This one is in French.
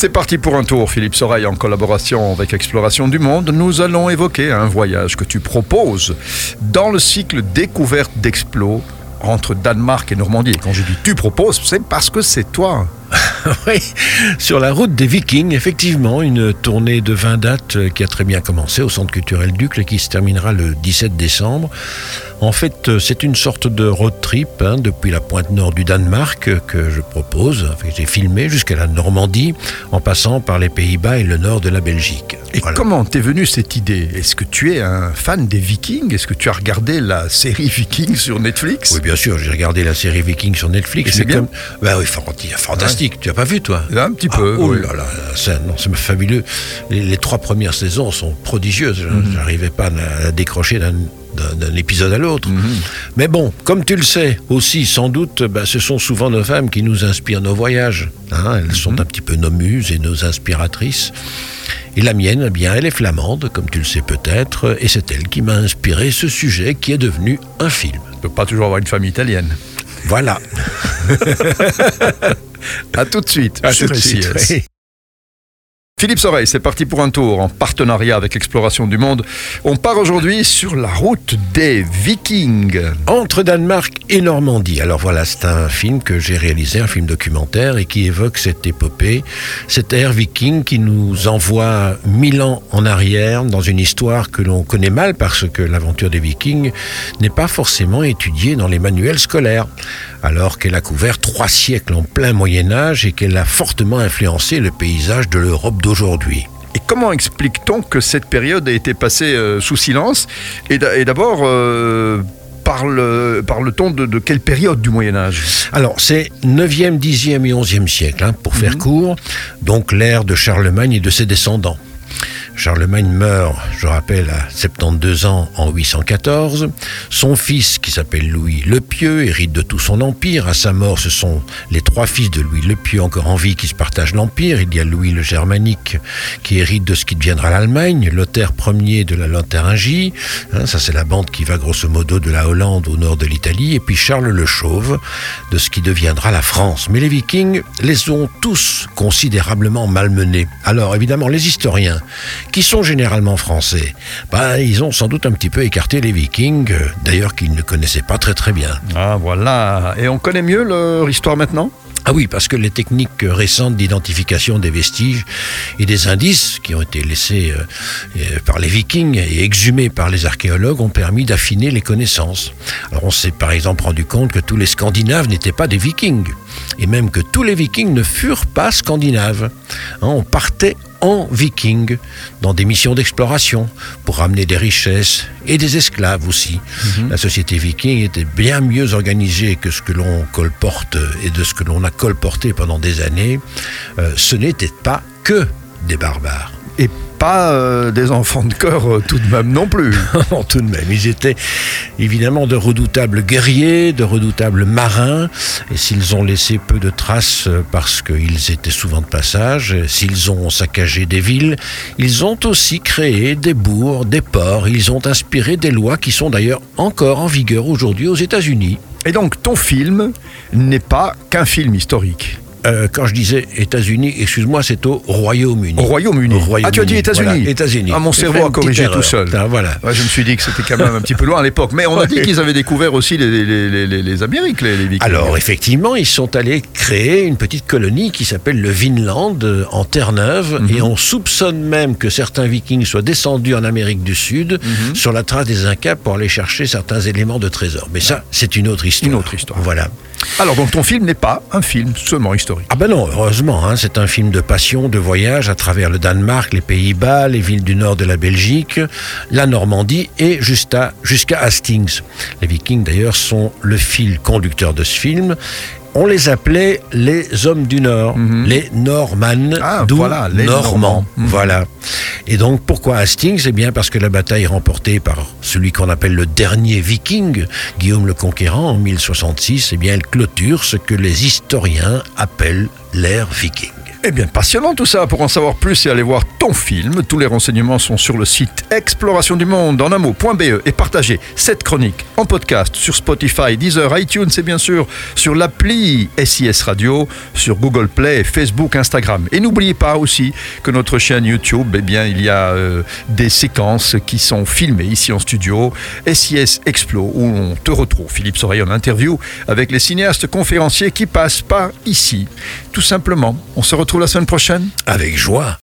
C'est parti pour un tour, Philippe Soreille, en collaboration avec Exploration du Monde. Nous allons évoquer un voyage que tu proposes dans le cycle découverte d'Explo entre Danemark et Normandie. Et quand je dis tu proposes, c'est parce que c'est toi. oui, sur la route des Vikings, effectivement, une tournée de 20 dates euh, qui a très bien commencé au Centre culturel Ducle et qui se terminera le 17 décembre. En fait, euh, c'est une sorte de road trip hein, depuis la pointe nord du Danemark euh, que je propose. Enfin, J'ai filmé jusqu'à la Normandie en passant par les Pays-Bas et le nord de la Belgique. Et Voilà. comment t'es venue cette idée? Est-ce que tu es un fan des Vikings? Est-ce que tu as regardé la série Vikings sur Netflix? Oui, bien sûr, j'ai regardé la série Vikings sur Netflix. Et c'est bien comme- Bah oui, fantastique. fantastique. Tu as pas vu, toi Un petit peu, Ah, oh oui. là là, c'est non, c'est fabuleux. Les, les trois premières saisons sont prodigieuses. Mhm. J'arrivais pas à, à décrocher d'un d'un- d'un épisode à l'autre. Mhm. Mais bon, comme tu le sais aussi, sans doute, bah, ce sont souvent nos femmes qui nous inspirent nos voyages. hein. elles Mhm. sont un petit peu nos muses et nos inspiratrices. Et la mienne, eh bien, elle est flamande, comme tu le sais peut-être, et c'est elle qui m'a inspiré ce sujet qui est devenu un film. Tu peux pas toujours avoir une famille italienne. Voilà. À tout de suite. À tout de suite. Philippe Soreille, c'est parti pour un tour en partenariat avec Exploration du Monde. On part aujourd'hui sur la route des Vikings. Entre Danemark et Normandie. Alors voilà, c'est un film que j'ai réalisé, un film documentaire, et qui évoque cette épopée, cette ère viking qui nous envoie mille ans en arrière dans une histoire que l'on connaît mal parce que l'aventure des vikings n'est pas forcément étudiée dans les manuels scolaires, alors qu'elle a couvert trois siècles en plein Moyen Âge et qu'elle a fortement influencé le paysage de l'Europe d'aujourd'hui. Et comment explique-t-on que cette période a été passée euh, sous silence Et d'a- et d'abord, euh, parle- parle-t-on de, de quelle période du Moyen Âge? Alors, c'est 9e, 10e et 11e siècle, hein, pour faire court, donc l'ère de Charlemagne et de ses descendants. Charlemagne meurt, je rappelle, à 72 ans en 814. Son fils, qui s'appelle Louis le Pieux, hérite de tout son empire. À sa mort, ce sont les trois fils de Louis le Pieux encore en vie qui se partagent l'empire. Il y a Louis le Germanique, qui hérite de ce qui deviendra l'Allemagne, Lothaire Ier de la Lotharingie. Ça, c'est la bande qui va grosso modo de la Hollande au nord de l'Italie. Et puis Charles le Chauve, de ce qui deviendra la France. Mais les Vikings les ont tous considérablement malmenés. Alors évidemment, les historiens, qui sont généralement français, bah, ils ont sans doute un petit peu écarté les Vikings, euh, d'ailleurs qu'ils ne connaissaient pas très très bien. Ah voilà. Et on connaît mieux leur histoire maintenant? Ah oui, parce que les techniques récentes d'identification des vestiges et des indices qui ont été laissés euh, euh, par les vikings et exhumés par les archéologues ont permis d'affiner les connaissances. Alors on s'est par exemple rendu compte que tous les Scandinaves n'étaient pas des vikings, et même que tous les vikings ne furent pas scandinaves. Hein, on partait en viking dans des missions d'exploration pour ramener des richesses et des esclaves aussi. La société viking était bien mieux organisée que ce que l'on colporte et de ce que l'on a colporté pendant des années. Euh, ce n'était pas que des barbares. Et pas euh, des enfants de cœur euh, tout de même non plus. Non, tout de même, ils étaient évidemment de redoutables guerriers, de redoutables marins, et s'ils ont laissé peu de traces euh, parce qu'ils étaient souvent de passage, s'ils ont saccagé des villes, ils ont aussi créé des bourgs, des ports, ils ont inspiré des lois qui sont d'ailleurs encore en vigueur aujourd'hui aux États-Unis. Et donc ton film n'est pas qu'un film historique. Euh, quand je disais États-Unis, excuse-moi, c'est au Royaume-Uni. Au Royaume-Uni. Au Royaume-Uni. Ah, tu as dit États-Unis Voilà, États-Unis. Ah, mon cerveau a corrigé tout erreur. seul. Ah, voilà. Ouais, je me suis dit que c'était quand même un petit peu loin à l'époque. Mais on a dit qu'ils avaient découvert aussi les, les, les, les- les Amériques, les, les Vikings. Alors effectivement, ils sont allés créer une petite colonie qui s'appelle le Vinland euh, en Terre-Neuve Mhm. et on soupçonne même que certains vikings soient descendus en Amérique du Sud Mhm. sur la trace des Incas pour aller chercher certains éléments de trésor. Mais ça, c'est une autre histoire. Une autre histoire. Voilà. Alors, donc ton film n'est pas un film seulement historique. Ah ben non, heureusement, hein, c'est un film de passion, de voyage à travers le Danemark, les Pays-Bas, les villes du nord de la Belgique, la Normandie et jusqu'à jusqu'à Hastings. Les Vikings d'ailleurs sont le fil conducteur de ce film. On les appelait les hommes du Nord, les Normannes, Mhm. Ah, d'où voilà, les Normands. Normands. Mhm. Voilà. Et donc pourquoi Hastings? Eh bien parce que la bataille remportée par celui qu'on appelle le dernier Viking, Guillaume le Conquérant, en 1066, eh bien elle clôture ce que les historiens appellent l'ère viking. Eh bien, passionnant tout ça. Pour en savoir plus et aller voir ton film, tous les renseignements sont sur le site Exploration du Monde en un mot.be et partagez cette chronique en podcast sur Spotify, Deezer, iTunes et bien sûr sur l'appli SIS Radio, sur Google Play, Facebook, Instagram. Et n'oubliez pas aussi que notre chaîne YouTube, eh bien, il y a euh, des séquences qui sont filmées ici en studio, SIS Explo, où on te retrouve, Philippe Soreille, en interview avec les cinéastes conférenciers qui passent par ici. Tout simplement, on se retrouve la semaine prochaine Avec joie.